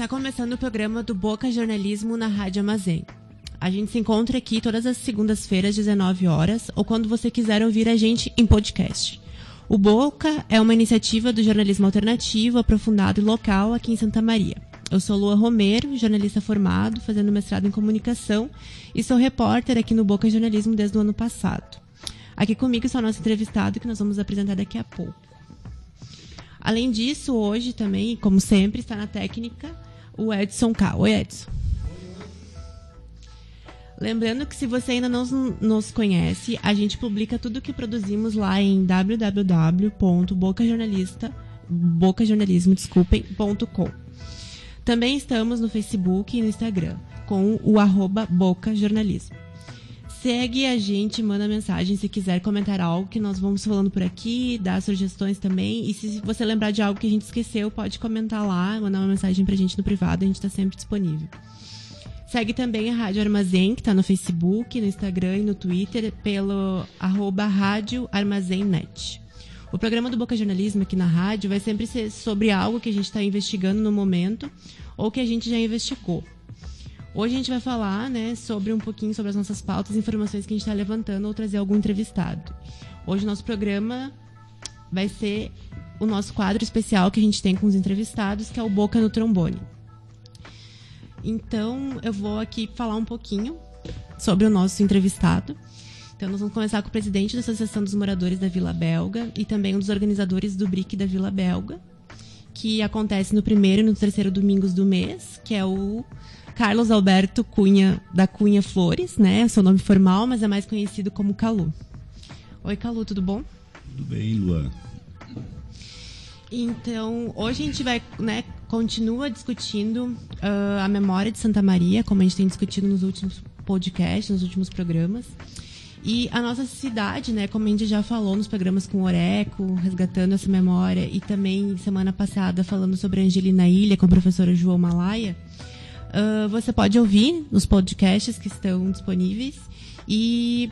Está começando o programa do Boca Jornalismo na Rádio Armazém. A gente se encontra aqui todas as segundas-feiras, 19 horas, ou quando você quiser ouvir a gente em podcast. O Boca é uma iniciativa do jornalismo alternativo, aprofundado e local aqui em Santa Maria. Eu sou Lua Romero, jornalista formado, fazendo mestrado em comunicação e sou repórter aqui no Boca Jornalismo desde o ano passado. Aqui comigo está o nosso entrevistado que nós vamos apresentar daqui a pouco. Além disso, hoje também, como sempre, está na técnica o Edson K. Oi, Edson. Lembrando que se você ainda não nos conhece, a gente publica tudo o que produzimos lá em www.bocajornalismo.com. Também estamos no Facebook e no Instagram, com o arroba Boca Jornalismo. Segue a gente, manda mensagem se quiser comentar algo que nós vamos falando por aqui, dar sugestões também. E se você lembrar de algo que a gente esqueceu, pode comentar lá, mandar uma mensagem pra gente no privado, a gente está sempre disponível. Segue também a Rádio Armazém, que está no Facebook, no Instagram e no Twitter, pelo arroba Rádio Armazém Net. O programa do Boca Jornalismo aqui na rádio vai sempre ser sobre algo que a gente está investigando no momento ou que a gente já investigou. Hoje a gente vai falar né, sobre um pouquinho sobre as nossas pautas, informações que a gente está levantando ou trazer algum entrevistado. Hoje o nosso programa vai ser o nosso quadro especial que a gente tem com os entrevistados, que é o Boca no Trombone. Então, eu vou aqui falar um pouquinho sobre o nosso entrevistado. Então, nós vamos começar com o presidente da Associação dos Moradores da Vila Belga e também um dos organizadores do BRIC da Vila Belga, que acontece no primeiro e no terceiro domingos do mês, que é o Carlos Alberto Cunha da Cunha Flores, né? É seu nome formal, mas é mais conhecido como Calu. Oi, Calu, tudo bom? Tudo bem, Luan. Então, hoje a gente vai, né, continua discutindo uh, a memória de Santa Maria, como a gente tem discutido nos últimos podcasts, nos últimos programas. E a nossa cidade, né, como a gente já falou nos programas com o Oreco, resgatando essa memória, e também semana passada falando sobre a Angelina Ilha com a professora João Malaya, uh, você pode ouvir nos podcasts que estão disponíveis. E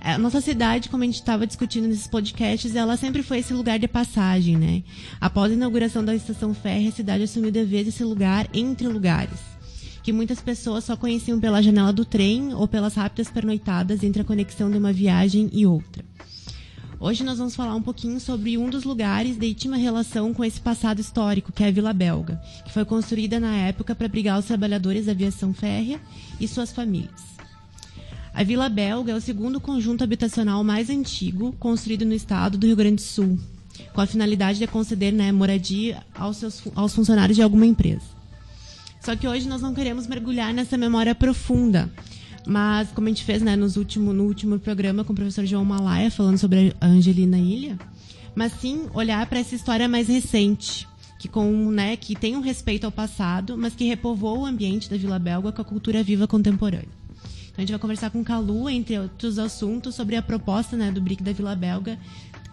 a nossa cidade, como a gente estava discutindo nesses podcasts, ela sempre foi esse lugar de passagem, né? Após a inauguração da estação férrea, a cidade assumiu de vez esse lugar entre lugares, que muitas pessoas só conheciam pela janela do trem ou pelas rápidas pernoitadas entre a conexão de uma viagem e outra. Hoje nós vamos falar um pouquinho sobre um dos lugares de íntima relação com esse passado histórico, que é a Vila Belga, que foi construída na época para abrigar os trabalhadores da aviação férrea e suas famílias. A Vila Belga é o segundo conjunto habitacional mais antigo construído no estado do Rio Grande do Sul, com a finalidade de conceder né, moradia aos, seus, aos funcionários de alguma empresa. Só que hoje nós não queremos mergulhar nessa memória profunda, mas como a gente fez né, nos último, no último programa com o professor João Malaya, falando sobre a Angelina Ilha, mas sim olhar para essa história mais recente, que, com, né, que tem um respeito ao passado, mas que repovoou o ambiente da Vila Belga com a cultura viva contemporânea. Então, a gente vai conversar com Calu, entre outros assuntos, sobre a proposta né, do BRIC da Vila Belga,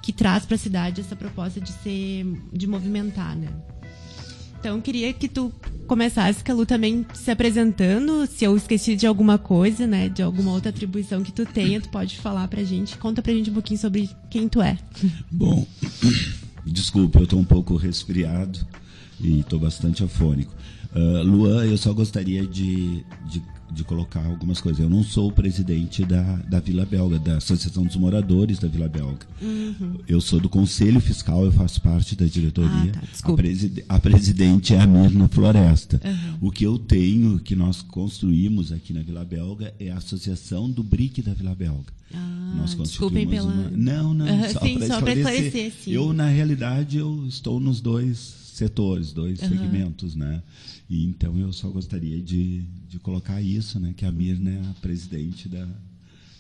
que traz para a cidade essa proposta de ser, de movimentar, né? Então, queria que tu começasse, Calu, também se apresentando. Se eu esqueci de alguma coisa, né, de alguma outra atribuição que tu tenha, tu pode falar pra gente. Conta pra gente um pouquinho sobre quem tu é. Bom, desculpa, eu tô um pouco resfriado e tô bastante afônico. Uh, Luan, eu só gostaria de, de de colocar algumas coisas. Eu não sou o presidente da, da Vila Belga, da Associação dos Moradores da Vila Belga. Uhum. Eu sou do Conselho Fiscal, eu faço parte da diretoria. Ah, tá. a, preside, a, presidente é a Mirna Floresta. Uhum. O que eu tenho, que nós construímos aqui na Vila Belga, é a Associação do BRIC da Vila Belga. Ah, nós desculpem pela... Uma... Não, não, uhum, só para esclarecer. esclarecer sim. Eu, na realidade, eu estou nos dois setores, dois segmentos, né? E então eu só gostaria de, de colocar isso, né? Que a Mirna é a presidente da,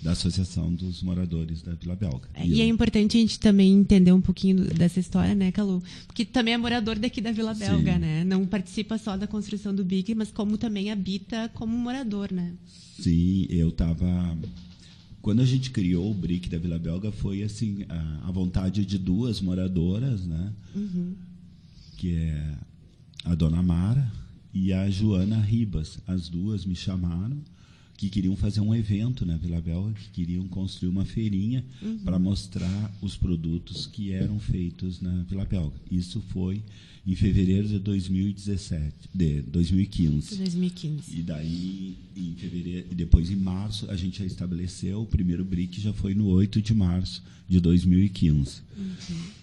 da Associação dos Moradores da Vila Belga. É, e, e é importante a gente também entender um pouquinho dessa história, né, Calu? Porque também é morador daqui da Vila Belga, Sim. né? Não participa só da construção do BIC, mas como também habita como morador, né? Sim, eu estava quando a gente criou o BRIC da Vila Belga foi assim a, a vontade de duas moradoras, né? Uhum. Que é a Dona Mara e a Joana Ribas. As duas me chamaram que queriam fazer um evento na Vila Belga, que queriam construir uma feirinha uhum. para mostrar os produtos que eram feitos na Vila Belga. Isso foi em fevereiro de 2017, de 2015. 2015. E daí, em fevereiro, e depois em março, a gente já estabeleceu, o primeiro BRIC já foi no 8 de março de 2015. Uhum.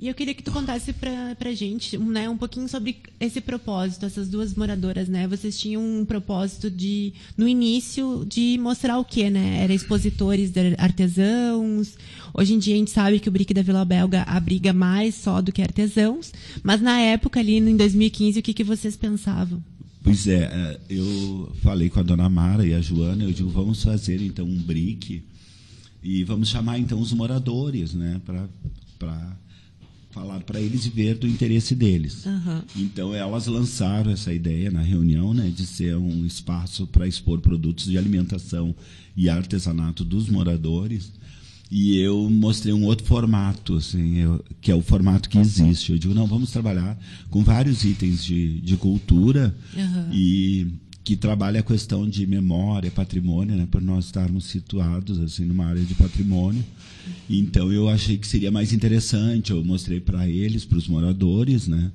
E eu queria que tu contasse pra, pra gente né, um pouquinho sobre esse propósito, essas duas moradoras, né? Vocês tinham um propósito de, no início, de mostrar o quê, né? Era expositores artesãos. Hoje em dia a gente sabe que o BRIC da Vila Belga abriga mais só do que artesãos. Mas na época, ali em 2015, o que, que vocês pensavam? Pois é, é, eu falei com a dona Mara e a Joana, eu digo, vamos fazer então um BRIC e vamos chamar então os moradores, né, para falar para eles e ver do interesse deles. Uhum. Então elas lançaram essa ideia na reunião, né, de ser um espaço para expor produtos de alimentação e artesanato dos moradores. E eu mostrei um outro formato, assim, eu, que é o formato que existe. Eu digo, não, vamos trabalhar com vários itens de, de cultura uhum. e que trabalha a questão de memória, patrimônio, né, por nós estarmos situados assim numa área de patrimônio. Então eu achei que seria mais interessante. Eu mostrei para eles, para os moradores, né,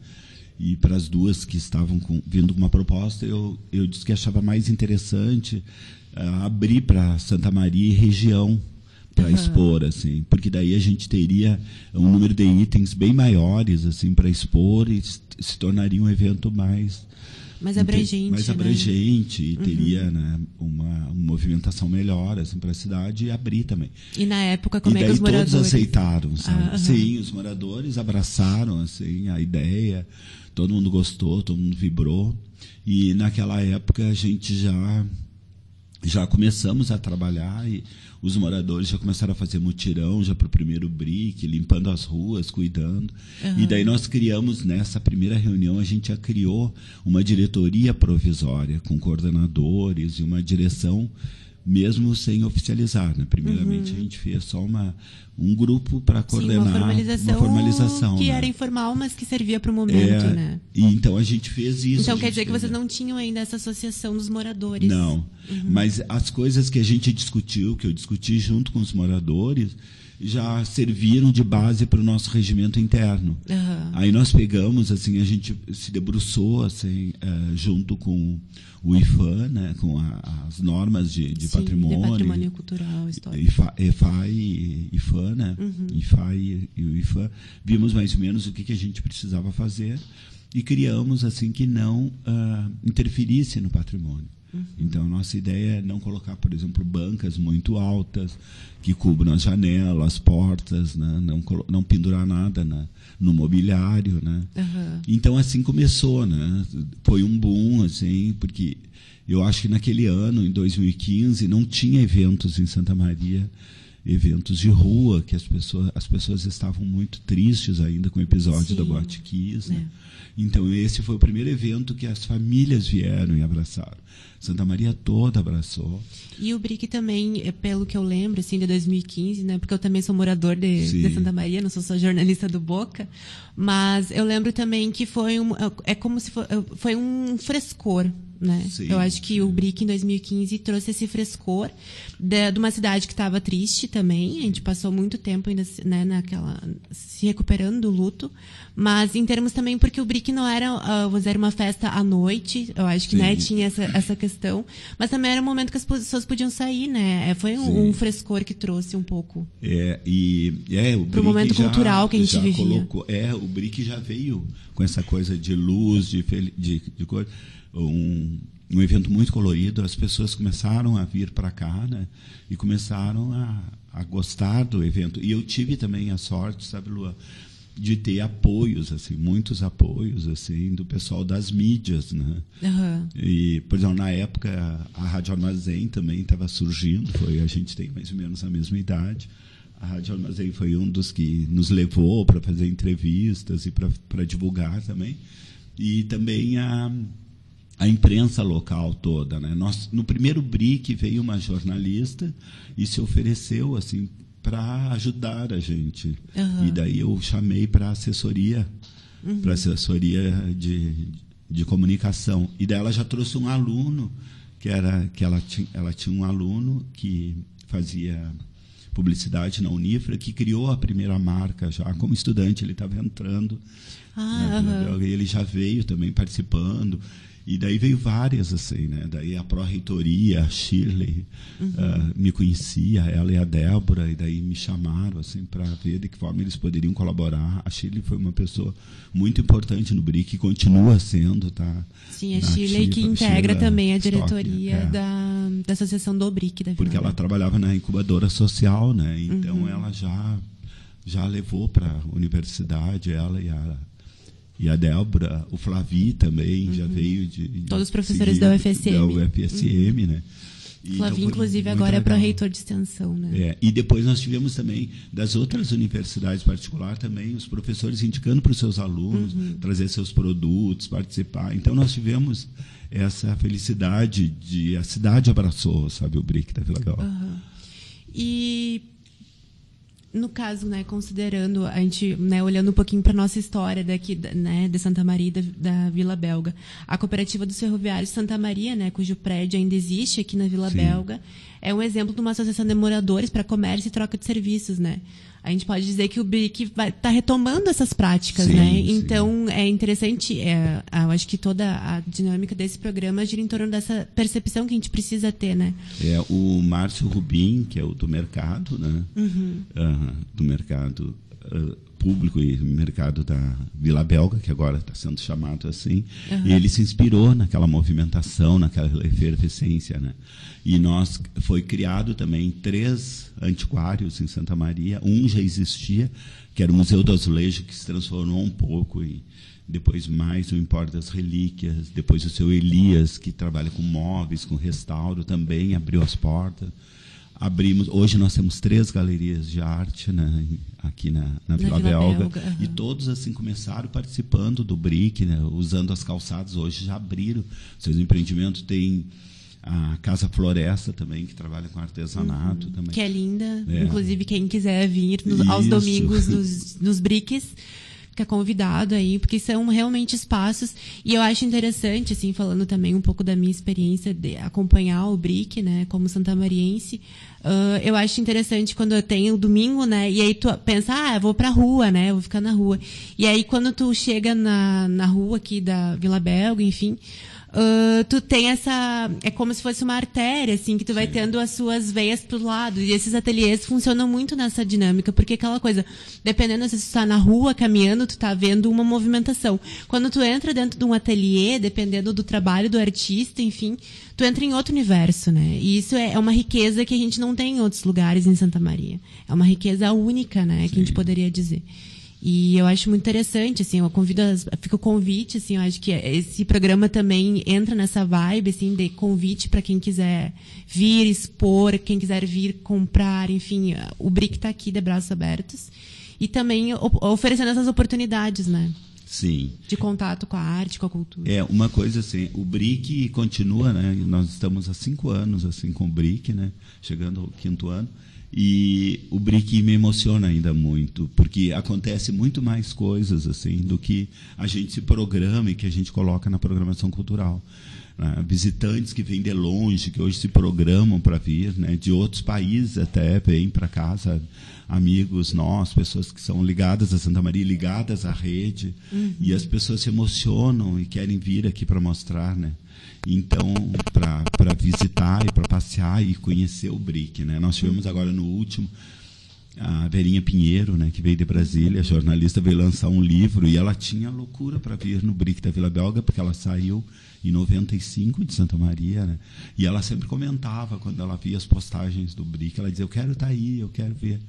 e para as duas que estavam com, vindo com uma proposta, eu, eu disse que achava mais interessante uh, abrir para Santa Maria e região para uhum. expor assim porque daí a gente teria um número de itens bem maiores assim para expor e se tornaria um evento mais mais abrangente. Mais né? abrangente e teria uhum. né, uma, uma, movimentação melhor assim, para a cidade e abrir também. E na época, como e é que os moradores... todos aceitaram, sabe? Ah, Sim, os moradores abraçaram assim, a ideia, todo mundo gostou, todo mundo vibrou. E naquela época a gente já já começamos a trabalhar e os moradores já começaram a fazer mutirão já para o primeiro brick, limpando as ruas, cuidando. Uhum. E daí nós criamos, nessa primeira reunião, a gente já criou uma diretoria provisória com coordenadores e uma direção mesmo sem oficializar. Né? Primeiramente, uhum. a gente fez só uma, um grupo para coordenar Sim, uma formalização, uma formalização que né? era informal, mas que servia para o momento. É, né? E então a gente fez isso. Então quer dizer que vocês não tinham ainda essa associação dos moradores? Não. Uhum. Mas as coisas que a gente discutiu, que eu discuti junto com os moradores, já serviram de base para o nosso regimento interno. Uhum. Aí nós pegamos, assim, a gente se debruçou, assim, uh, junto com o IFAM, né, com a, as normas de, de Sim, patrimônio. De patrimônio cultural, histórico. IFA, EFAI e IFAM, né? Uhum. IFAI e o IFAM. Vimos mais ou menos o que, que a gente precisava fazer e criamos, assim, que não uh, interferisse no patrimônio. Uhum. Então, nossa ideia é não colocar, por exemplo, bancas muito altas que cubram as janelas, as portas, né? não, não pendurar nada na, no mobiliário. Né? Uhum. Então, assim começou. Né? Foi um boom, assim, porque eu acho que naquele ano, em 2015, não tinha eventos em Santa Maria eventos de rua, que as pessoas, as pessoas estavam muito tristes ainda com o episódio Sim. da Boate Kiss. Né? É. Então, esse foi o primeiro evento que as famílias vieram e abraçaram. Santa Maria toda abraçou. E o BRIC também, é, pelo que eu lembro, assim, de 2015, né? Porque eu também sou morador de, de Santa Maria, não sou só jornalista do Boca. Mas eu lembro também que foi um, é como se for, foi um frescor né? Eu acho que o BRIC em 2015 trouxe esse frescor de, de uma cidade que estava triste também. A gente passou muito tempo ainda né, naquela se recuperando do luto, mas em termos também porque o BRIC não era, uh, era uma festa à noite. Eu acho que né, tinha essa, essa questão, mas também era um momento que as pessoas podiam sair, né? É, foi um, um frescor que trouxe um pouco. É e é o pro momento já, cultural que a gente vivia. Colocou, é o BRIC já veio com essa coisa de luz, de, de, de coisa um, um evento muito colorido, as pessoas começaram a vir para cá, né? E começaram a, a gostar do evento. E eu tive também a sorte, sabe, Lua, de ter apoios, assim, muitos apoios, assim, do pessoal das mídias, né? Aham. E, por exemplo, na época a Rádio Armazém também estava surgindo, foi a gente tem mais ou menos a mesma idade. A Rádio Armazém foi um dos que nos levou para fazer entrevistas e para divulgar também. E também a, a imprensa local toda, né? Nós, no primeiro BRIC veio uma jornalista e se ofereceu assim para ajudar a gente. Aham. E daí eu chamei para assessoria, para assessoria de, de comunicação. E daí ela já trouxe um aluno que era que ela tinha, ela tinha um aluno que fazia publicidade na Unifra que criou a primeira marca já como estudante ele estava entrando Ah, né, e ele já veio também participando. E daí veio várias, assim, né? Daí a pró-reitoria, a Shirley, Uhum. ah, me conhecia, ela e a Débora, e daí me chamaram, assim, para ver de que forma eles poderiam colaborar. A Shirley foi uma pessoa muito importante no BRIC, e continua sendo, tá? Sim, a Chile que integra Sheila também a Stock, diretoria é. da, da Associação do BRIC da Vila Porque ela trabalhava na incubadora social, né? Então Uhum. ela já já levou para a universidade ela e a e a Débora, o Flavi também já veio de, de Uhum. Todos os professores seguir da UFSM. Da UFSM, né? E Flavio, então inclusive, agora é legal. pró-reitor de extensão, né? É, e depois nós tivemos também das outras universidades particulares também os professores indicando para os seus alunos Uhum. trazer seus produtos, participar. Então nós tivemos essa felicidade de a cidade abraçou, sabe, o BRIC da Vila Bela. Aham. E no caso, né, considerando a gente, né, olhando um pouquinho para nossa história daqui, da- né, de Santa Maria da, da Vila Belga, a cooperativa dos ferroviários Santa Maria, né, cujo prédio ainda existe aqui na Vila Sim. Belga, é um exemplo de uma associação de moradores para comércio e troca de serviços, né? A gente pode dizer que o BRIC está retomando essas práticas, Sim, né? sim. Então é interessante, é, eu acho que toda a dinâmica desse programa gira em torno dessa percepção que a gente precisa ter, né? É o Márcio Rubim, que é o do mercado, né? Uhum. Do mercado ah, público e mercado da Vila Belga, que agora está sendo chamado assim. E ele se inspirou naquela movimentação, naquela efervescência, né? E nós foi criado também três antiquários em Santa Maria. Um já existia, que era o Museu do Azulejo, que se transformou um pouco e depois mais o Empório das Relíquias, depois o seu Elias, que trabalha com móveis, com restauro, também abriu as portas. Abrimos, hoje nós temos três galerias de arte né, aqui na, na Vila, Vila Belga, Belga, aham. e todos assim começaram participando do BRIC, né, usando as calçadas, hoje já abriram seus empreendimentos, tem a Casa Floresta também, que trabalha com artesanato também. Que é linda. É. Inclusive, quem quiser vir nos- aos domingos nos, nos BRICS, fica convidado aí, porque são realmente espaços. E eu acho interessante, assim, falando também um pouco da minha experiência de acompanhar o BRIC, né, como santamariense. ah, eu acho interessante quando eu tenho o domingo, né, e aí tu pensa, ah, vou pra rua, né, vou ficar na rua. E aí quando tu chega na, na rua aqui da Vila Belga, enfim. Ah, tu tem essa. É como se fosse uma artéria, assim, que tu vai tendo as suas veias pro lado. E esses ateliês funcionam muito nessa dinâmica, porque aquela coisa, dependendo se tu tá na rua caminhando, tu tá vendo uma movimentação. Quando tu entra dentro de um ateliê, dependendo do trabalho do artista, enfim, tu entra em outro universo, né? E isso é é uma riqueza que a gente não tem em outros lugares em Santa Maria. É uma riqueza única, né? Que a gente poderia dizer. E eu acho muito interessante, assim, eu convido, as, fica o convite, assim, eu acho que esse programa também entra nessa vibe, assim, de convite para quem quiser vir expor, quem quiser vir comprar, enfim, o BRIC está aqui de braços abertos. E também oferecendo essas oportunidades, né? Sim. De contato com a arte, com a cultura. É, uma coisa assim, o BRIC continua, né? Nós estamos há cinco anos assim com o BRIC, né? Chegando ao quinto ano. E o BRIC me emociona ainda muito, porque acontece muito mais coisas assim do que a gente se programa e que a gente coloca na programação cultural. né? Visitantes que vêm de longe, que hoje se programam para vir, né? de outros países até vêm para casa, amigos nossos, pessoas que são ligadas a Santa Maria, ligadas à rede, e as pessoas se emocionam e querem vir aqui para mostrar, né? Então, para visitar e para passear e conhecer o BRIC, né? Nós tivemos agora no último a Verinha Pinheiro, né, que veio de Brasília, jornalista veio lançar um livro e ela tinha loucura para vir no BRIC da Vila Belga, porque ela saiu em 95 de Santa Maria, né? E ela sempre comentava quando ela via as postagens do BRIC, ela dizia: "Eu quero estar tá aí, eu quero ver".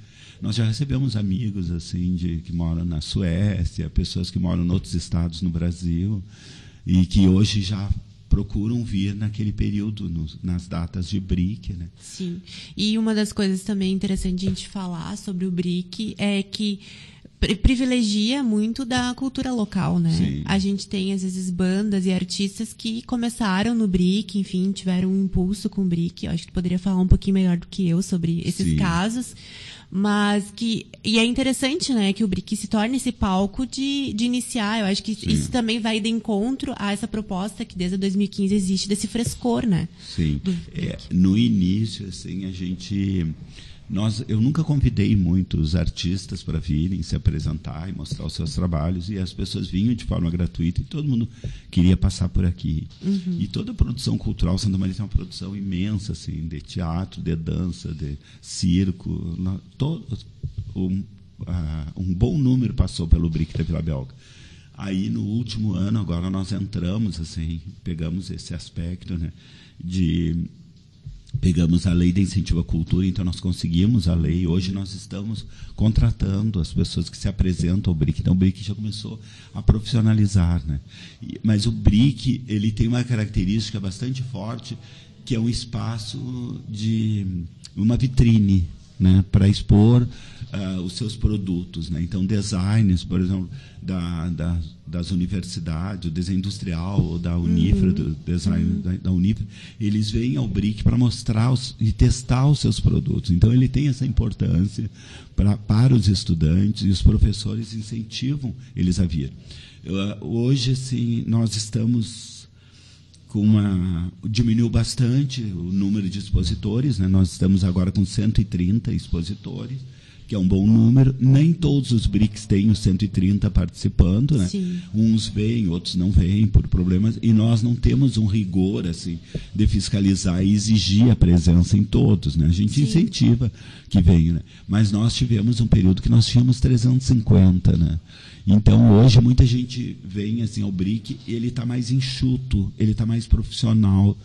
Nós já recebemos amigos assim de que moram na Suécia, pessoas que moram em outros estados no Brasil e que hoje já procuram vir naquele período, nos, nas datas de BRIC. Né? Sim. E uma das coisas também interessantes a gente falar sobre o BRIC é que privilegia muito da cultura local, né? Sim. A gente tem, às vezes, bandas e artistas que começaram no BRIC, enfim, tiveram um impulso com o BRIC. Eu acho que tu poderia falar um pouquinho melhor do que eu sobre esses Sim. casos mas que e é interessante né que o BRIC se torne esse palco de, de iniciar. Eu acho que sim. isso também vai de encontro a essa proposta que desde 2015 existe desse frescor né? Sim. É, no início assim a gente nós, eu nunca convidei muitos artistas para virem se apresentar e mostrar os seus trabalhos, e as pessoas vinham de forma gratuita e todo mundo queria passar por aqui. Uhum. E toda a produção cultural, Santa Maria tem uma produção imensa, assim, de teatro, de dança, de circo. todo, um, uh, um bom número passou pelo BRIC da Vila Belga. Aí, no último ano, agora nós entramos, assim, pegamos esse aspecto né, de pegamos a lei de incentivo à cultura, então nós conseguimos a lei. Hoje nós estamos contratando as pessoas que se apresentam ao BRIC. Então o BRIC já começou a profissionalizar, né? Mas o BRIC ele tem uma característica bastante forte, que é um espaço de uma vitrine, né, para expor uh, os seus produtos. Né? Então, designers, por exemplo, da, da, das universidades, o desenho industrial ou da Unifra, uhum. do design uhum. da, da, Unifra, eles vêm ao BRIC para mostrar os, e testar os seus produtos. Então, ele tem essa importância pra, para os estudantes e os professores incentivam eles a vir. Uh, hoje, assim, nós estamos com uma diminuiu bastante o número de expositores, né? Nós estamos agora com 130 expositores, que é um bom número. Nem todos os BRICS têm os 130 participando, né? Sim. Uns vêm, outros não vêm por problemas, e nós não temos um rigor assim de fiscalizar e exigir a presença em todos, né? A gente Sim. incentiva que venham, né? Mas nós tivemos um período que nós tínhamos 350, né? Então hoje muita gente vem assim ao BRIC e ele está mais enxuto, ele está mais profissional.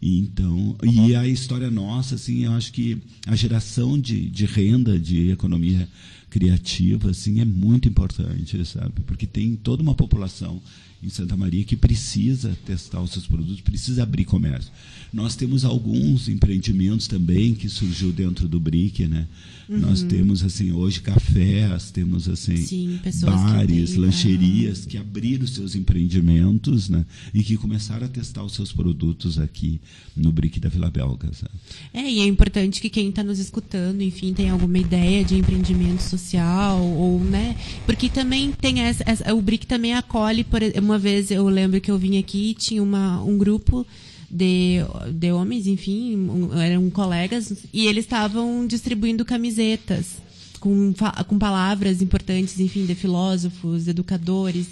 Então, e a história nossa, assim, eu acho que a geração de, de renda, de economia criativa, assim, é muito importante, sabe? Porque tem toda uma população em Santa Maria que precisa testar os seus produtos, precisa abrir comércio. Nós temos alguns empreendimentos também que surgiu dentro do BRIC, né? Uhum. Nós temos assim hoje cafés, temos assim Sim, bares, que lancherias que abriram seus empreendimentos, né? E que começaram a testar os seus produtos aqui no BRIC da Vila Belga. Sabe? É, e é importante que quem está nos escutando, enfim, tem alguma ideia de empreendimento social ou, né? Porque também tem essa, essa o BRIC também acolhe por uma vez eu lembro que eu vim aqui e tinha uma, um grupo de, de homens, enfim, eram colegas, e eles estavam distribuindo camisetas com, com palavras importantes, enfim, de filósofos, educadores.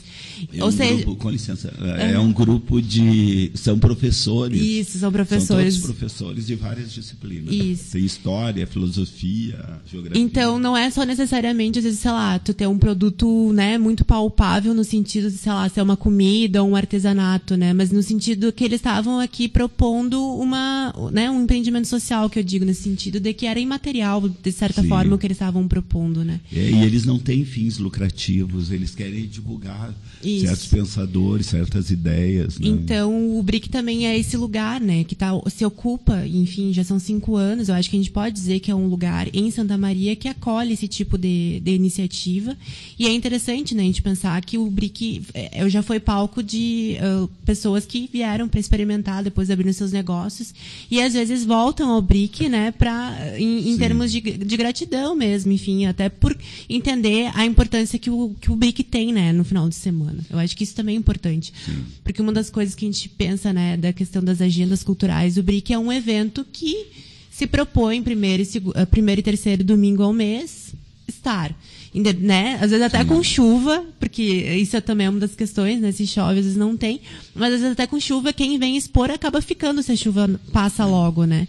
É Ou um seja, grupo, com licença, é, é um grupo de são professores. Isso, são professores. São todos professores de várias disciplinas. Isso. Tem história, filosofia, geografia. Então, não é só necessariamente, às vezes, sei lá, tu ter um produto, né, muito palpável no sentido de, sei lá, ser uma comida ou um artesanato, né, mas no sentido que eles estavam aqui propondo uma, né, um empreendimento social, que eu digo nesse sentido de que era imaterial, de certa Sim. forma, o que eles estavam propondo, né? É, e eles não têm fins lucrativos, eles querem divulgar Isso. certos pensadores, certas ideias. Né? Então, o BRIC também é esse lugar, né? Que tá, se ocupa, enfim, já são cinco anos, eu acho que a gente pode dizer que é um lugar em Santa Maria que acolhe esse tipo de, de iniciativa. E é interessante, né, a gente pensar que o BRIC é, eu já foi palco de uh, pessoas que vieram para experimentar, depois abrindo seus negócios, e às vezes voltam ao BRIC, né, pra, em, em termos de, de gratidão mesmo, enfim enfim, até por entender a importância que o, que o BIC tem, né, no final de semana. Eu acho que isso também é importante. Sim. Porque uma das coisas que a gente pensa, né, da questão das agendas culturais, o BRIC é um evento que se propõe primeiro e, eh, primeiro e terceiro domingo ao mês estar. Né? Às vezes até Sim. com chuva, porque isso é também uma das questões, né? Se chove, às vezes não tem. Mas às vezes até com chuva, quem vem expor acaba ficando se a chuva passa logo, né?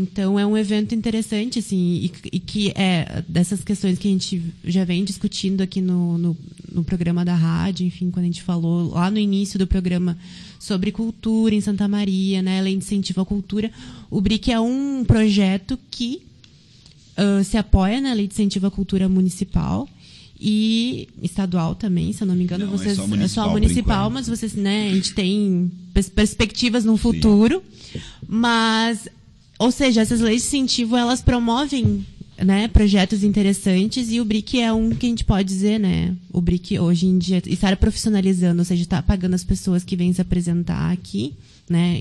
Então é um evento interessante, assim, e, e, que é dessas questões que a gente já vem discutindo aqui no, no, no, programa da rádio, enfim, quando a gente falou lá no início do programa sobre cultura em Santa Maria, né, lei de incentivo à cultura. O BRIC é um projeto que uh, se apoia na lei de incentivo à cultura municipal e estadual também, se eu não me engano, não, vocês é só municipal, é só municipal mas vocês, né, a gente tem perspectivas no futuro, Sim. mas ou seja, essas leis de incentivo elas promovem né, projetos interessantes e o BRIC é um que a gente pode dizer, né? O BRIC hoje em dia está profissionalizando, ou seja, está pagando as pessoas que vêm se apresentar aqui, né,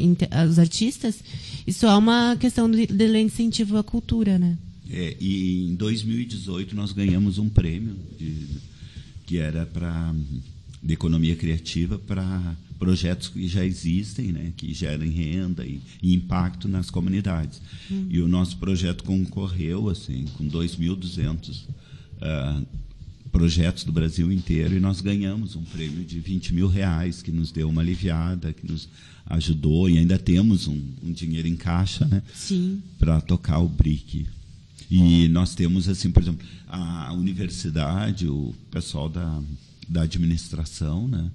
os artistas. Isso é uma questão de, de incentivo à cultura, né? É, e em 2018 nós ganhamos um prêmio de, que era para de economia criativa para projetos que já existem, né, que gerem renda e, e impacto nas comunidades. Uhum. E o nosso projeto concorreu assim com 2.200 uh, ah, projetos do Brasil inteiro e nós ganhamos um prêmio de 20 mil reais que nos deu uma aliviada, que nos ajudou e ainda temos um, um dinheiro em caixa, né, para tocar o BRIC. E nós temos assim, por exemplo, a universidade, o pessoal da da administração, né?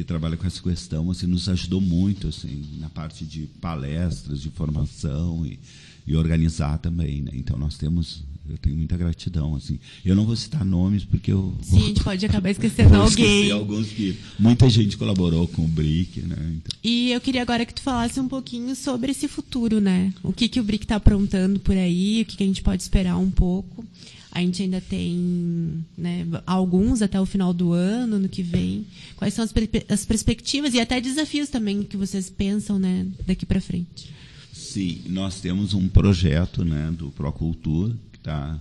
Que trabalha com essa questão, assim, nos ajudou muito assim, na parte de palestras, de formação e, e organizar também. Né? Então, nós temos eu tenho muita gratidão assim eu não vou citar nomes porque eu sim vou, a gente pode acabar esquecendo alguém alguns que muita gente colaborou com o Brick né então. e eu queria agora que tu falasse um pouquinho sobre esse futuro né o que que o Brick está aprontando por aí o que que a gente pode esperar um pouco a gente ainda tem né, alguns até o final do ano, no que vem. Quais são as, as perspectivas e até desafios também que vocês pensam né, daqui para frente? Sim, nós temos um projeto né, do Procultura que está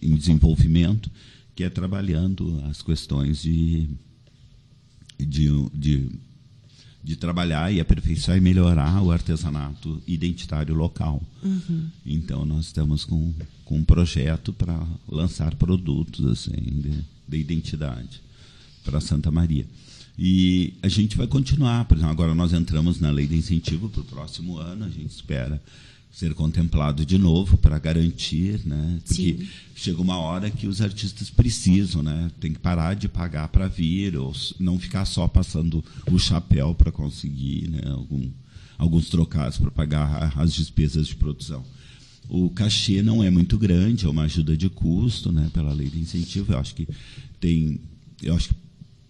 em desenvolvimento, que é trabalhando as questões de, de, de de trabalhar e aperfeiçoar e melhorar o artesanato identitário local. Uhum. Então nós estamos com, com um projeto para lançar produtos assim de, de identidade para Santa Maria. E a gente vai continuar, por exemplo, agora nós entramos na lei de incentivo para o próximo ano, a gente espera ser contemplado de novo para garantir, né? Porque Sim. chega uma hora que os artistas precisam, né? Tem que parar de pagar para vir ou não ficar só passando o chapéu para conseguir, né? Algum, alguns trocados para pagar as despesas de produção. O cachê não é muito grande, é uma ajuda de custo, né? Pela lei de incentivo, eu acho que tem, eu acho que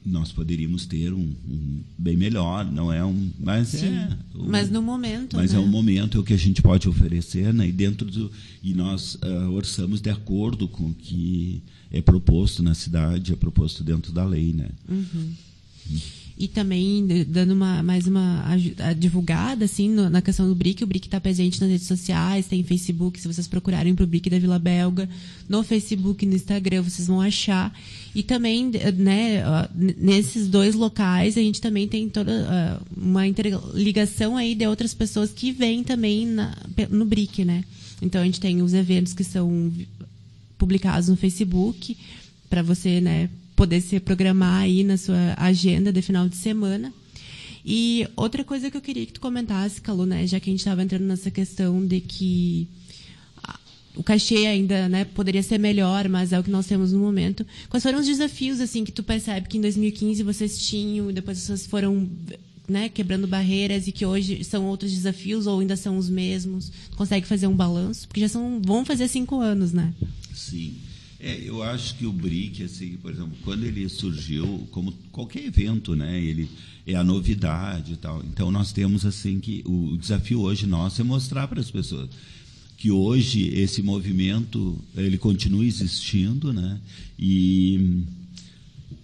nós poderíamos ter um, um, bem melhor, não é um, mas Sim, é, um, mas no momento, mas né? é um momento é o que a gente pode oferecer, né? E dentro do e nós uh, orçamos de acordo com o que é proposto na cidade, é proposto dentro da lei, né? Uhum. E também dando uma, mais uma divulgada assim no, na questão do BRIC. O BRIC está presente nas redes sociais, tem Facebook. Se vocês procurarem para o BRIC da Vila Belga, no Facebook, no Instagram, vocês vão achar. E também, né, nesses dois locais, a gente também tem toda uma interligação aí de outras pessoas que vêm também na, no BRIC, né? Então a gente tem os eventos que são publicados no Facebook para você, né, poder se programar aí na sua agenda de final de semana. E outra coisa que eu queria que tu comentasse, Calu, né, já que a gente estava entrando nessa questão de que o cachê ainda né, poderia ser melhor, mas é o que nós temos no momento. Quais foram os desafios assim que tu percebe que em 2015 vocês tinham, e depois vocês foram né, quebrando barreiras e que hoje são outros desafios ou ainda são os mesmos? Consegue fazer um balanço? Porque já são, vão fazer cinco anos, né? Sim. É, eu acho que o BRIC, assim, por exemplo, quando ele surgiu, como qualquer evento, né, ele é a novidade e tal. Então nós temos assim que o desafio hoje nosso é mostrar para as pessoas que hoje esse movimento ele continua existindo, né? E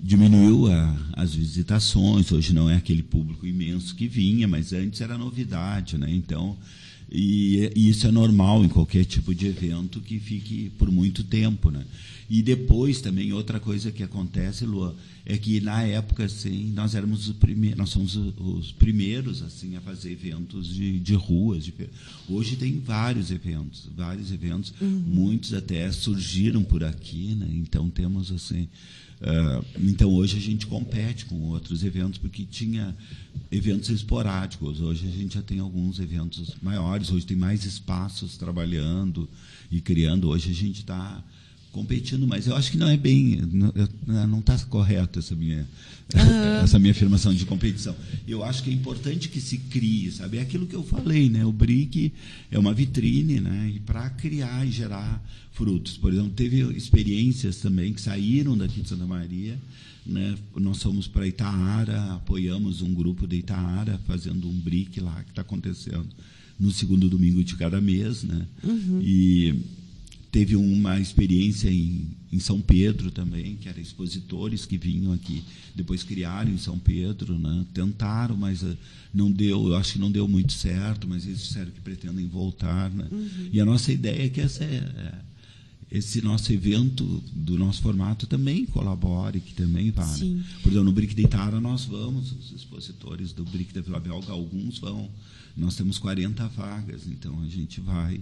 diminuiu a, as visitações. Hoje não é aquele público imenso que vinha, mas antes era novidade, né? Então e, e, isso é normal em qualquer tipo de evento que fique por muito tempo, né? E depois também outra coisa que acontece, Lua, é que na época assim nós éramos os primeiros, nós somos os primeiros assim a fazer eventos de, de ruas. De, hoje tem vários eventos, vários eventos, uhum. muitos até surgiram por aqui, né? Então temos assim Uh, então hoje a gente compete com outros eventos porque tinha eventos esporádicos. Hoje a gente já tem alguns eventos maiores. Hoje tem mais espaços trabalhando e criando. Hoje a gente está competindo, mas eu acho que não é bem, não está correto essa minha essa minha afirmação de competição. Eu acho que é importante que se crie, sabe? É aquilo que eu falei, né? O BRIC é uma vitrine, né? E para criar e gerar frutos. Por exemplo, teve experiências também que saíram daqui de Santa Maria, né? Nós fomos para Itaara, apoiamos um grupo de Itaara fazendo um BRIC lá que está acontecendo no segundo domingo de cada mês, né? Uhum. E teve uma experiência em, em São Pedro também, que eram expositores que vinham aqui, depois criaram em São Pedro, né? tentaram, mas uh, não deu, eu acho que não deu muito certo, mas eles disseram que pretendem voltar. Né? Uhum. E a nossa ideia é que essa é, é, esse nosso evento, do nosso formato, também colabore, que também vá. Né? Por exemplo, no Brick de Itara nós vamos, os expositores do Brick da Vila Belga, alguns vão, nós temos 40 vagas, então a gente vai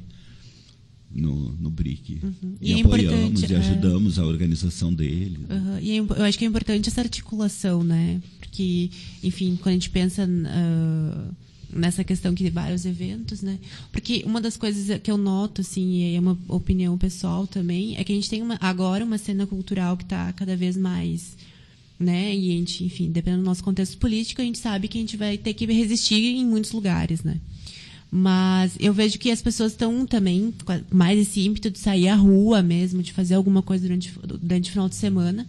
no, no BRIC. Uhum. E, e é apoiamos e é. ajudamos é... a organização dele. Uhum. E é, eu acho que é importante essa articulação, né? Porque, enfim, quando a gente pensa uh, nessa questão que vários eventos, né? Porque uma das coisas que eu noto, assim, e é uma opinião pessoal também, é que a gente tem uma, agora uma cena cultural que está cada vez mais né? E a gente, enfim, dependendo do nosso contexto político, a gente sabe que a gente vai ter que resistir em muitos lugares, né? Mas eu vejo que as pessoas estão também mais esse ímpeto de sair à rua mesmo, de fazer alguma coisa durante, durante o final de semana.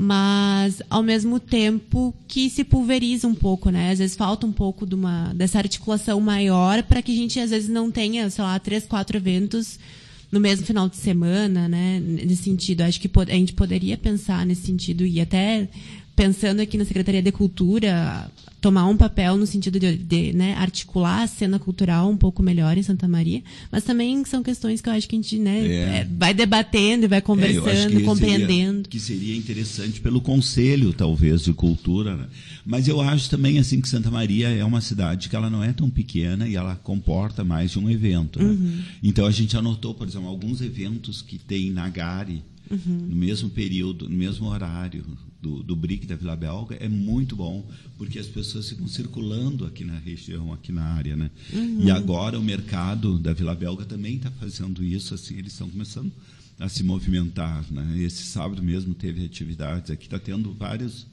Mas, ao mesmo tempo, que se pulveriza um pouco, né? Às vezes falta um pouco de uma, dessa articulação maior para que a gente, às vezes, não tenha, sei lá, três, quatro eventos no mesmo final de semana, né? Nesse sentido, acho que a gente poderia pensar nesse sentido e até pensando aqui na Secretaria de Cultura, tomar um papel no sentido de, de né, articular a cena cultural um pouco melhor em Santa Maria, mas também são questões que eu acho que a gente né, é. É, vai debatendo e vai conversando, é, compreendendo. Seria, que seria interessante pelo Conselho, talvez, de Cultura. Né? Mas eu acho também assim que Santa Maria é uma cidade que ela não é tão pequena e ela comporta mais de um evento. Né? Uhum. Então a gente anotou, por exemplo, alguns eventos que tem na Gare, uhum. no mesmo período, no mesmo horário, do, do BRIC da Vila Belga é muito bom, porque as pessoas ficam circulando aqui na região, aqui na área. Né? Uhum. E agora o mercado da Vila Belga também está fazendo isso, assim, eles estão começando a se movimentar. Né? Esse sábado mesmo teve atividades, aqui está tendo vários.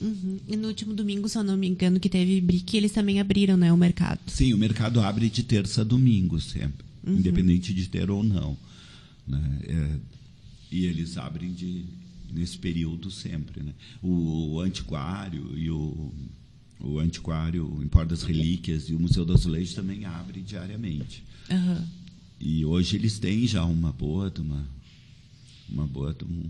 Uhum. E no último domingo, se eu não me engano, que teve BRIC, eles também abriram né, o mercado. Sim, o mercado abre de terça a domingo sempre, uhum. independente de ter ou não. Né? É, e eles abrem de nesse período sempre. Né? O, o antiquário e o, o antiquário, o Empório das Relíquias e o Museu das Leis também abrem diariamente. Uhum. E hoje eles têm já uma boa, uma, uma boa, um,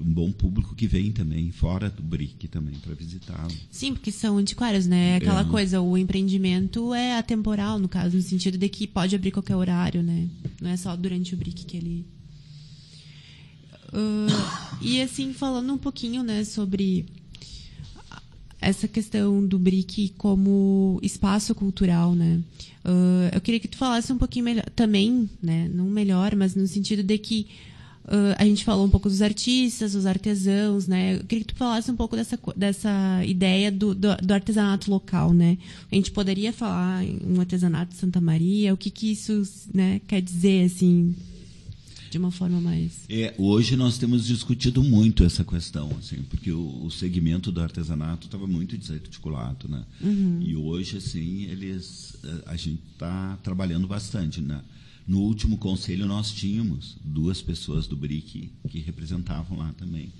um bom público que vem também fora do BRIC também para visitá-lo. Sim, porque são antiquários, né? Aquela é. coisa, o empreendimento é atemporal, no caso, no sentido de que pode abrir qualquer horário, né? Não é só durante o BRIC que ele Uh, e assim, falando um pouquinho né, sobre essa questão do BRIC como espaço cultural, né? Uh, eu queria que tu falasse um pouquinho melhor, também, né? Não melhor, mas no sentido de que uh, a gente falou um pouco dos artistas, dos artesãos, né? Eu queria que tu falasse um pouco dessa, dessa ideia do, do, do artesanato local, né? A gente poderia falar em um artesanato de Santa Maria, o que que isso né, quer dizer, assim, de uma forma mais. É, hoje nós temos discutido muito essa questão, assim, porque o, o segmento do artesanato estava muito desarticulado, né? Uhum. E hoje, assim, eles, eh, a gente está trabalhando bastante, né? No último conselho nós tínhamos duas pessoas do BRIC que representavam lá também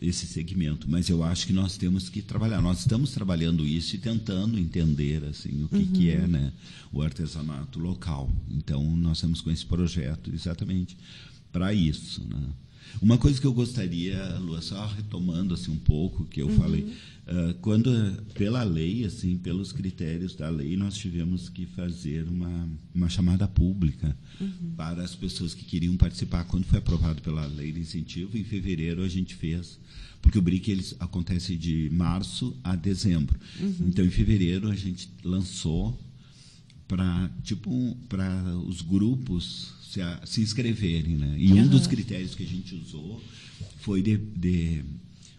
esse segmento, mas eu acho que nós temos que trabalhar. Nós estamos trabalhando isso e tentando entender assim o que, uhum. que é, uhum. né, o artesanato local. Então nós estamos com esse projeto exatamente para isso, né? Uma coisa que eu gostaria, Lua, só retomando assim um pouco que eu uhum. falei, quando pela lei, assim, pelos critérios da lei, nós tivemos que fazer uma, uma chamada pública uhum. para as pessoas que queriam participar. Quando foi aprovado pela lei de incentivo, em fevereiro a gente fez porque o BRIC ele acontece de março a dezembro. Uhum. Então, em fevereiro, a gente lançou para tipo para os grupos se, a, se inscreverem, né? E um dos critérios que a gente usou foi de, de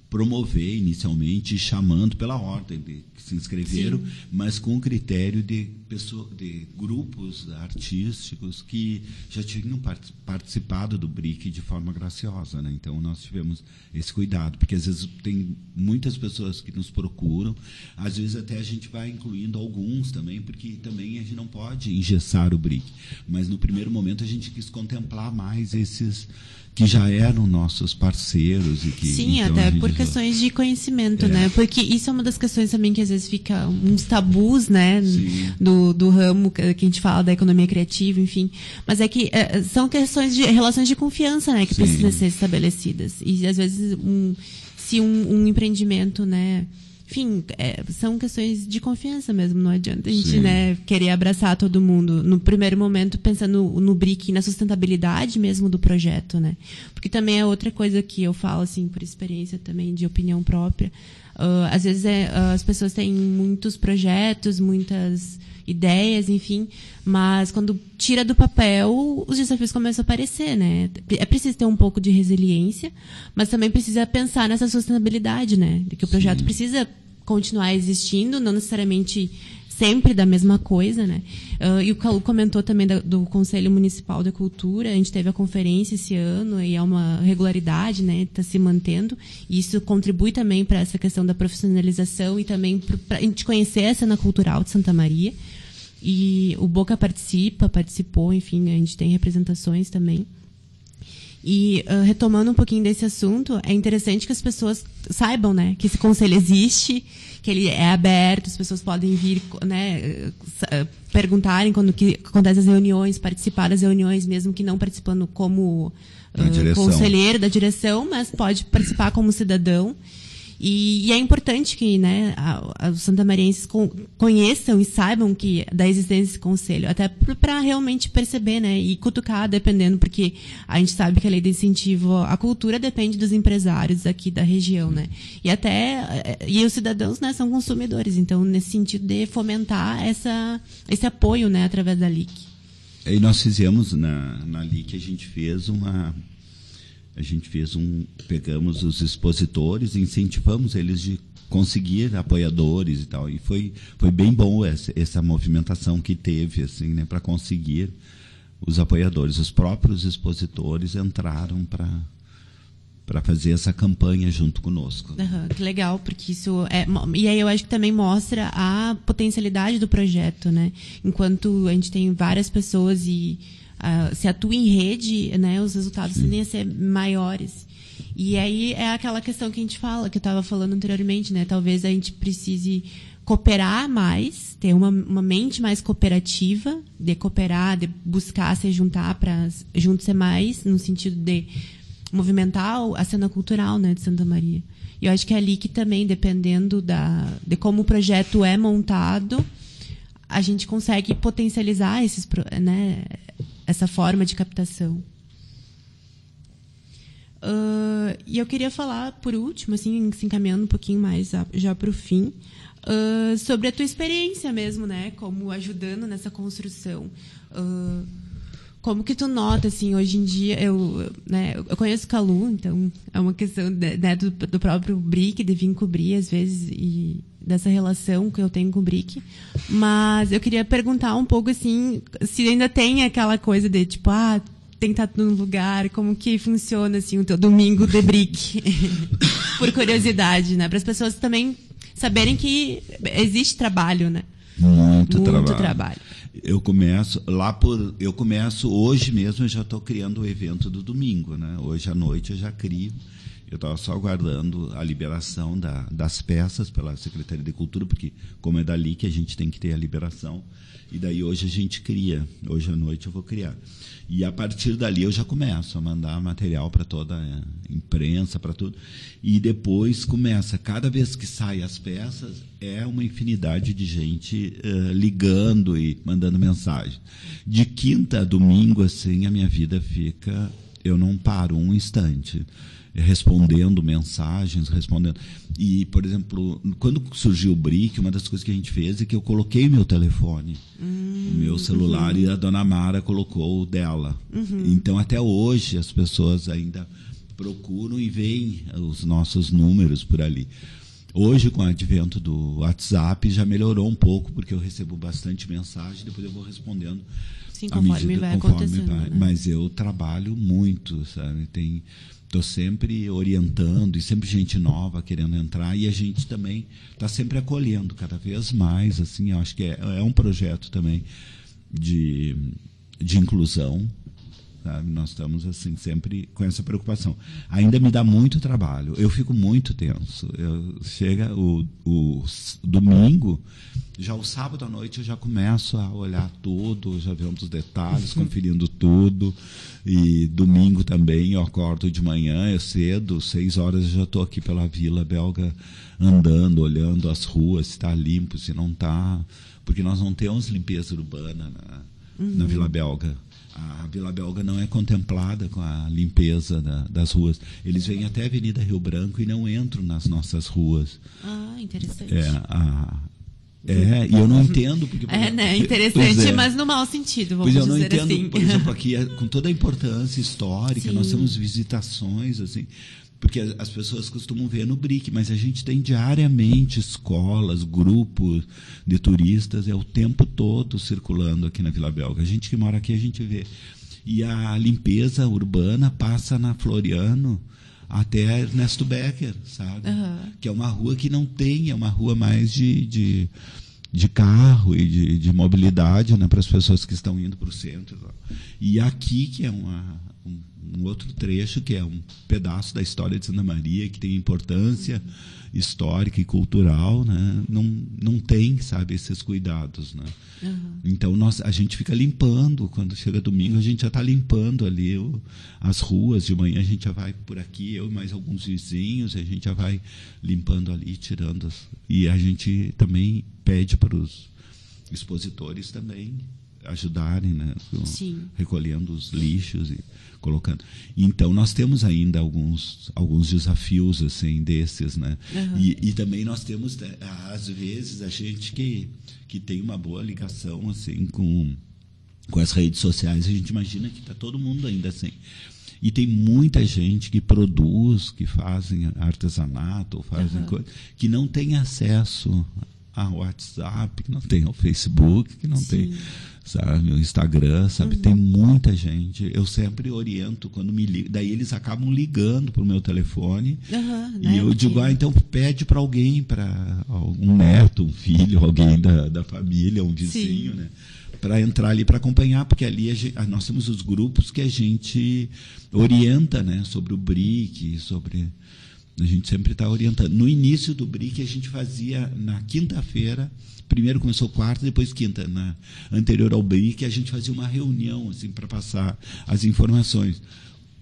promover inicialmente, chamando pela ordem de que se inscreveram, Sim. mas com o critério de, pessoa, de grupos artísticos que já tinham participado do BRIC de forma graciosa. Né? Então, nós tivemos esse cuidado, porque às vezes tem muitas pessoas que nos procuram, às vezes até a gente vai incluindo alguns também, porque também a gente não pode engessar o BRIC. Mas no primeiro momento a gente quis contemplar mais esses que já eram nossos parceiros e que sim então, até por questões de conhecimento é. né? Porque isso é uma das questões também que às vezes fica uns tabus né? Do, do ramo que a gente fala da economia criativa enfim. Mas é que é, são questões de relações de confiança né que sim. precisam ser estabelecidas. E às vezes um, se um, um empreendimento né enfim, é, são questões de confiança mesmo. Não adianta a gente né, querer abraçar todo mundo no primeiro momento pensando no, no BRIC e na sustentabilidade mesmo do projeto, né? Porque também é outra coisa que eu falo assim por experiência também de opinião própria. Uh, às vezes é, uh, as pessoas têm muitos projetos, muitas ideias, enfim, mas quando tira do papel, os desafios começam a aparecer, né? É preciso ter um pouco de resiliência, mas também precisa pensar nessa sustentabilidade, né? De que o projeto Sim. precisa continuar existindo, não necessariamente sempre da mesma coisa, né? Uh, e o Calu comentou também da, do Conselho Municipal da Cultura, a gente teve a conferência esse ano e é uma regularidade, né? Está se mantendo e isso contribui também para essa questão da profissionalização e também para a gente conhecer a cena cultural de Santa Maria. E o Boca participa, participou, enfim, a gente tem representações também. E uh, retomando um pouquinho desse assunto, é interessante que as pessoas saibam, né, que esse conselho existe, que ele é aberto, as pessoas podem vir, né, perguntarem quando que acontecem as reuniões, participar das reuniões, mesmo que não participando como uh, conselheiro da direção, mas pode participar como cidadão. E, e, é importante que né, os santamarienses conheçam e saibam que da existência desse conselho, até para realmente perceber né, e cutucar, dependendo, porque a gente sabe que a lei de incentivo à cultura depende dos empresários aqui da região. Né? E até e os cidadãos né, são consumidores, então, nesse sentido de fomentar essa, esse apoio né, através da LIC. E nós fizemos na, na LIC, a gente fez uma a gente fez um pegamos os expositores incentivamos eles de conseguir apoiadores e tal e foi foi bem bom essa, essa movimentação que teve assim né para conseguir os apoiadores os próprios expositores entraram para para fazer essa campanha junto conosco. Uhum, que legal, porque isso é e aí eu acho que também mostra a potencialidade do projeto, né? Enquanto a gente tem várias pessoas e uh, se atua em rede, né, os resultados Sim. tendem a ser maiores. E aí é aquela questão que a gente fala, que eu estava falando anteriormente, né? Talvez a gente precise cooperar mais, ter uma, uma mente mais cooperativa, de cooperar, de buscar se juntar para juntos ser mais, no sentido de movimentar a cena cultural né, de Santa Maria. E eu acho que é ali que também, dependendo da, de como o projeto é montado, a gente consegue potencializar esses, né, essa forma de captação. Uh, e eu queria falar, por último, assim, se encaminhando um pouquinho mais a, já para o fim, uh, sobre a tua experiência mesmo, né? Como ajudando nessa construção. Uh, como que tu nota, assim, hoje em dia, eu, né, eu conheço o Calu, então é uma questão né, do, do próprio Brick, de vir cobrir, às vezes, e dessa relação que eu tenho com o Brick. Mas eu queria perguntar um pouco, assim, se ainda tem aquela coisa de, tipo, ah, tem que estar no lugar, como que funciona, assim, o teu domingo de Brick. Por curiosidade, né? Para as pessoas também saberem que existe trabalho, né? Muito, Muito trabalho. trabalho. Eu começo lá por eu começo hoje mesmo eu já estou criando o evento do domingo, né? Hoje à noite eu já crio. Eu estava só aguardando a liberação da, das peças pela Secretaria de Cultura, porque como é dali que a gente tem que ter a liberação. E daí hoje a gente cria. Hoje à noite eu vou criar. E a partir dali eu já começo a mandar material para toda a imprensa, para tudo. E depois começa, cada vez que saem as peças, é uma infinidade de gente uh, ligando e mandando mensagem. De quinta a domingo, assim, a minha vida fica eu não paro um instante respondendo mensagens, respondendo. E, por exemplo, quando surgiu o BRIC, uma das coisas que a gente fez é que eu coloquei meu telefone, hum, o meu celular, uhum. e a dona Mara colocou o dela. Uhum. Então, até hoje, as pessoas ainda procuram e veem os nossos números por ali. Hoje, com o advento do WhatsApp, já melhorou um pouco, porque eu recebo bastante mensagem, depois eu vou respondendo. Sim, conforme medida, vai conforme acontecendo. Vai. Né? Mas eu trabalho muito, sabe? Tem Estou sempre orientando e sempre gente nova querendo entrar e a gente também está sempre acolhendo cada vez mais. Assim, eu acho que é, é um projeto também de, de inclusão Sabe? Nós estamos assim sempre com essa preocupação. Ainda me dá muito trabalho. Eu fico muito tenso. Eu, chega o, o domingo, já o sábado à noite eu já começo a olhar tudo, já vemos os detalhes, conferindo tudo. E domingo também eu acordo de manhã, é cedo, seis horas eu já estou aqui pela Vila Belga andando, olhando as ruas, se está limpo, se não está. Porque nós não temos limpeza urbana na, uhum. na Vila Belga a Vila Belga não é contemplada com a limpeza da, das ruas. Eles vêm até a Avenida Rio Branco e não entram nas nossas ruas. Ah, interessante. É, a, é, e eu não entendo porque. É, né? Interessante, é. mas no mau sentido, vamos pois eu não entendo, assim. Por exemplo, aqui, é, com toda a importância histórica, Sim. nós temos visitações, assim. Porque as pessoas costumam ver no BRIC, mas a gente tem diariamente escolas, grupos de turistas, é o tempo todo circulando aqui na Vila Belga. A gente que mora aqui, a gente vê. E a limpeza urbana passa na Floriano até Ernesto Becker, sabe? Uhum. Que é uma rua que não tem, é uma rua mais de, de, de carro e de, de mobilidade né, para as pessoas que estão indo para o centro. E aqui, que é uma, um outro trecho que é um pedaço da história de Santa Maria que tem importância histórica e cultural, né? Não não tem, sabe, esses cuidados, né? Uhum. Então nós a gente fica limpando quando chega domingo a gente já está limpando ali o, as ruas de manhã a gente já vai por aqui eu e mais alguns vizinhos a gente já vai limpando ali tirando as, e a gente também pede para os expositores também ajudarem, né? Sim. Recolhendo os lixos e colocando. Então nós temos ainda alguns alguns desafios assim desses, né? Uhum. E, e, também nós temos né, às vezes a gente que que tem uma boa ligação assim com com as redes sociais, a gente imagina que está todo mundo ainda assim. E tem muita gente que produz, que fazem artesanato, ou fazem uhum. coisas, que não tem acesso ao WhatsApp, que não tem ao Facebook, que não Sim. tem sabe, o Instagram, sabe, uhum. tem muita gente. Eu sempre oriento quando me ligam, daí eles acabam ligando pro meu telefone uhum, e eu digo, ah, então pede para alguém, para um neto, um filho, alguém da, da família, um vizinho, Sim. né? para entrar ali para acompanhar, porque ali gente, nós temos os grupos que a gente orienta, né, sobre o BRIC, sobre a gente sempre está orientando. No início do BRIC a gente fazia na quinta-feira primeiro começou quarta, depois quinta, na anterior ao BRIC, a gente fazia uma reunião assim para passar as informações.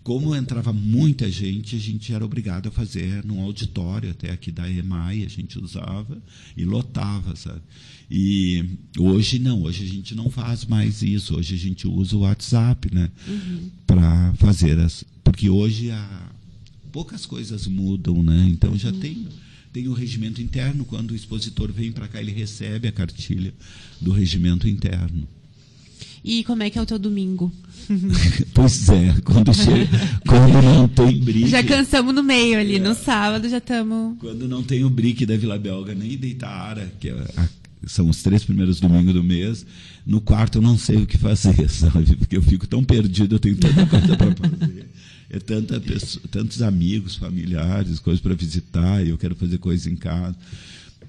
Como entrava muita gente, a gente era obrigado a fazer num auditório, até aqui da EMAI, a gente usava e lotava, sabe? E hoje não, hoje a gente não faz mais isso, hoje a gente usa o WhatsApp, né? Uhum. Para fazer as. Porque hoje a, poucas coisas mudam, né? Então já uhum. tem tem o regimento interno. Quando o expositor vem para cá, ele recebe a cartilha do regimento interno. E como é que é o teu domingo? pois é, quando, chega, quando não tem brique. Já cansamos no meio ali, é, no sábado já estamos. Quando não tem o brique da Vila Belga nem da Itaara, que é a, são os três primeiros domingos do mês, no quarto eu não sei o que fazer, sabe? Porque eu fico tão perdido, eu tenho tanta coisa para fazer é tanta pessoa, tantos amigos, familiares, coisas para visitar, eu quero fazer coisas em casa.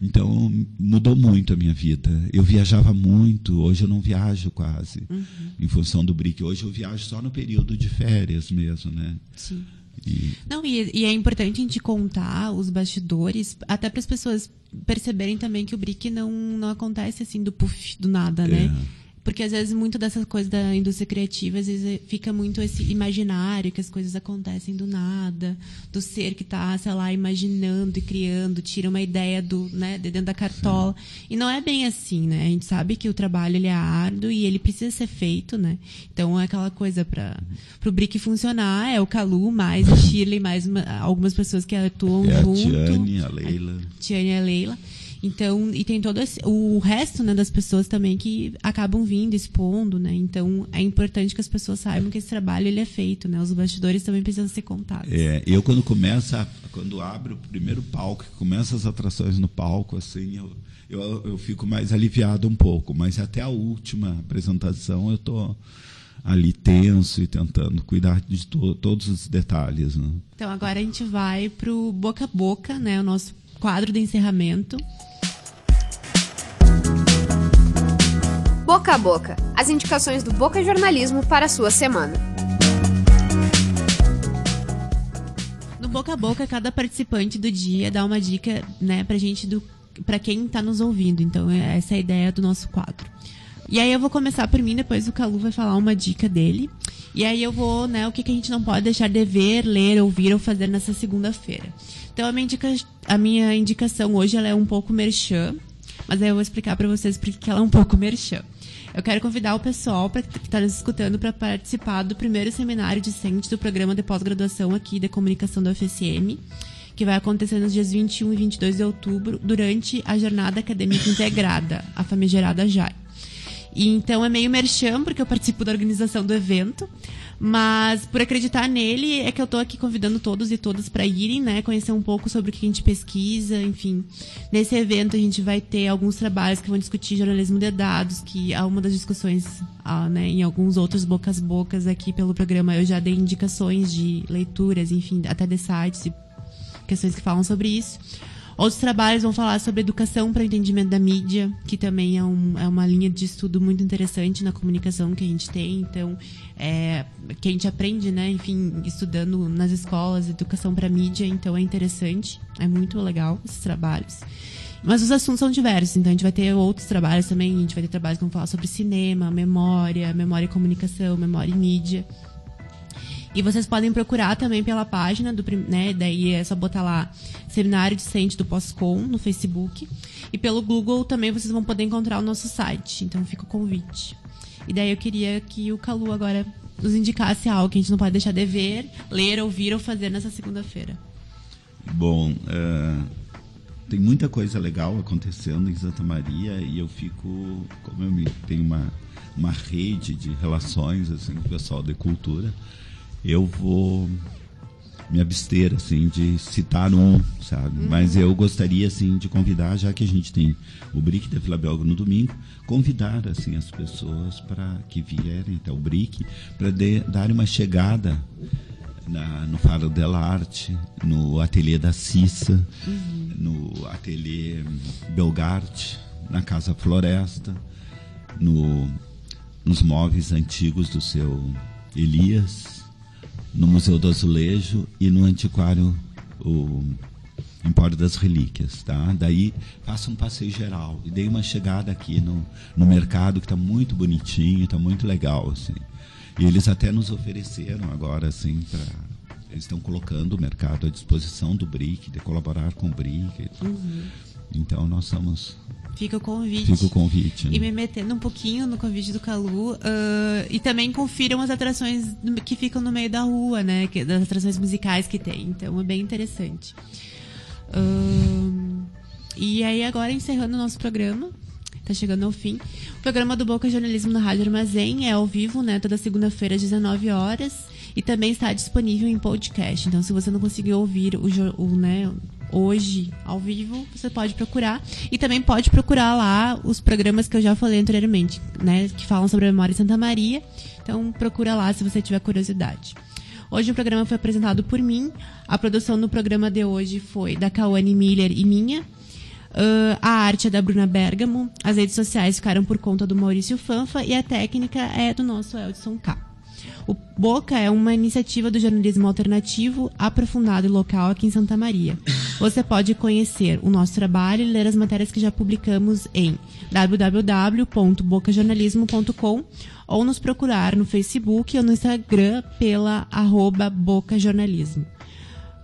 Então, mudou muito a minha vida. Eu viajava muito, hoje eu não viajo quase, uhum. em função do BRIC. Hoje eu viajo só no período de férias mesmo, né? Sim. E... Não, e, e, é importante a gente contar os bastidores, até para as pessoas perceberem também que o BRIC não, não acontece assim do puff, do nada, né? é. Porque às vezes muito dessas coisas da indústria criativa, às vezes fica muito esse imaginário que as coisas acontecem do nada, do ser que está, sei lá, imaginando e criando, tira uma ideia do, né, de dentro da cartola. E não é bem assim, né? A gente sabe que o trabalho ele é árduo e ele precisa ser feito, né? Então é aquela coisa para o BRIC funcionar, é o Calu mais a Shirley mais uma, algumas pessoas que atuam É a junto. Tiane, a Leila. A Tiane e a Leila. Então, e tem todo esse, o resto né, das pessoas também que acabam vindo, expondo, né? Então, é importante que as pessoas saibam que esse trabalho ele é feito, né? Os bastidores também precisam ser contados. É, eu quando começa, quando abre o primeiro palco, começa as atrações no palco, assim, eu, eu, eu fico mais aliviado um pouco, mas até a última apresentação eu tô ali tenso e tentando cuidar de to todos os detalhes, né? Então, agora a gente vai pro boca a boca, né? O nosso quadro de encerramento. Boca a Boca as indicações do Boca Jornalismo para a sua semana. No boca a boca, cada participante do dia dá uma dica, né, pra gente do para quem está nos ouvindo. Então, essa é a ideia do nosso quadro. E aí eu vou começar por mim, depois o Calu vai falar uma dica dele. E aí eu vou, né, o que, que a gente não pode deixar de ver, ler, ouvir ou fazer nessa segunda-feira. Então a minha, indica, a minha indicação hoje ela é um pouco merchan, mas aí eu vou explicar para vocês porque ela é um pouco merchan. Eu quero convidar o pessoal pra, que está nos escutando para participar do primeiro seminário discente do programa de pós-graduação aqui da comunicação da UFSM, que vai acontecer nos dias 21 e 22 de outubro, durante a Jornada Acadêmica Integrada, a famigerada JAI. E então é meio merchan, porque eu participo da organização do evento. Mas por acreditar nele, é que eu estou aqui convidando todos e todas para irem, né? Conhecer um pouco sobre o que a gente pesquisa, enfim. Nesse evento a gente vai ter alguns trabalhos que vão discutir jornalismo de dados, que é uma das discussões, ah, né, em alguns outros bocas bocas aqui pelo programa eu já dei indicações de leituras, enfim, até de sites e questões que falam sobre isso. Outros trabalhos vão falar sobre educação para o entendimento da mídia, que também é, um, é, uma linha de estudo muito interessante na comunicação que a gente tem. Então, é, que a gente aprende, né, enfim, estudando nas escolas, educação para mídia. Então, é interessante, é muito legal esses trabalhos. Mas os assuntos são diversos, então a gente vai ter outros trabalhos também. A gente vai ter trabalhos que vão falar sobre cinema, memória, memória e comunicação, memória e mídia. E vocês podem procurar também pela página do, né, daí é só botar lá Seminário Discente do Postcom no Facebook. E pelo Google também vocês vão poder encontrar o nosso site. Então fica o convite. E daí eu queria que o Calu agora nos indicasse algo que a gente não pode deixar de ver, ler, ouvir ou fazer nessa segunda-feira. Bom, uh, tem muita coisa legal acontecendo em Santa Maria e eu fico, como eu tenho uma, uma rede de relações assim, com o pessoal de cultura, eu vou me abster assim de citar um, sabe? Uhum. Mas eu gostaria assim de convidar, já que a gente tem o BRIC da Vila Belga no domingo, convidar assim as pessoas para que vierem até o BRIC para dar uma chegada na, no Faro della Arte, no ateliê da Cissa, uhum. no ateliê Belgarte, na Casa Floresta, no, nos móveis antigos do seu Elias, no Museu do Azulejo e no Antiquário o Empório das Relíquias, tá? Daí faça um passeio geral e dei uma chegada aqui no, no mercado que está muito bonitinho, está muito legal, assim. E eles até nos ofereceram agora, assim, para eles estão colocando o mercado à disposição do BRIC, de colaborar com o BRIC. Uhum. Então nós estamos Fica o convite. Fica o convite. Né? E me metendo um pouquinho no convite do Calu. Uh, e também confiram as atrações que ficam no meio da rua, né? Que, das atrações musicais que tem. Então é bem interessante. Uh, e aí, agora encerrando o nosso programa. Tá chegando ao fim. O programa do Boca Jornalismo na Rádio Armazém é ao vivo, né? Toda segunda-feira às 19 horas. E também está disponível em podcast. Então, se você não conseguiu ouvir o, o né, hoje ao vivo, você pode procurar. E também pode procurar lá os programas que eu já falei anteriormente, né? Que falam sobre a memória de Santa Maria. Então procura lá se você tiver curiosidade. Hoje o programa foi apresentado por mim. A produção do programa de hoje foi da Kawane Miller e minha. Uh, a arte é da Bruna Bergamo. As redes sociais ficaram por conta do Maurício Fanfa e a técnica é do nosso Eldson K. O Boca é uma iniciativa do jornalismo alternativo aprofundado e local aqui em Santa Maria. Você pode conhecer o nosso trabalho e ler as matérias que já publicamos em www.bocajornalismo.com ou nos procurar no Facebook ou no Instagram pela arroba bocajornalismo.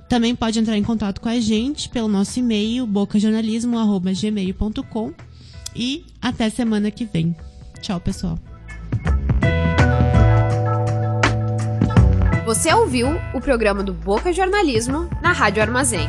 Também pode entrar em contato com a gente pelo nosso e-mail bocajornalismo.gmail.com e até semana que vem. Tchau, pessoal. Você ouviu o programa do Boca Jornalismo na Rádio Armazém.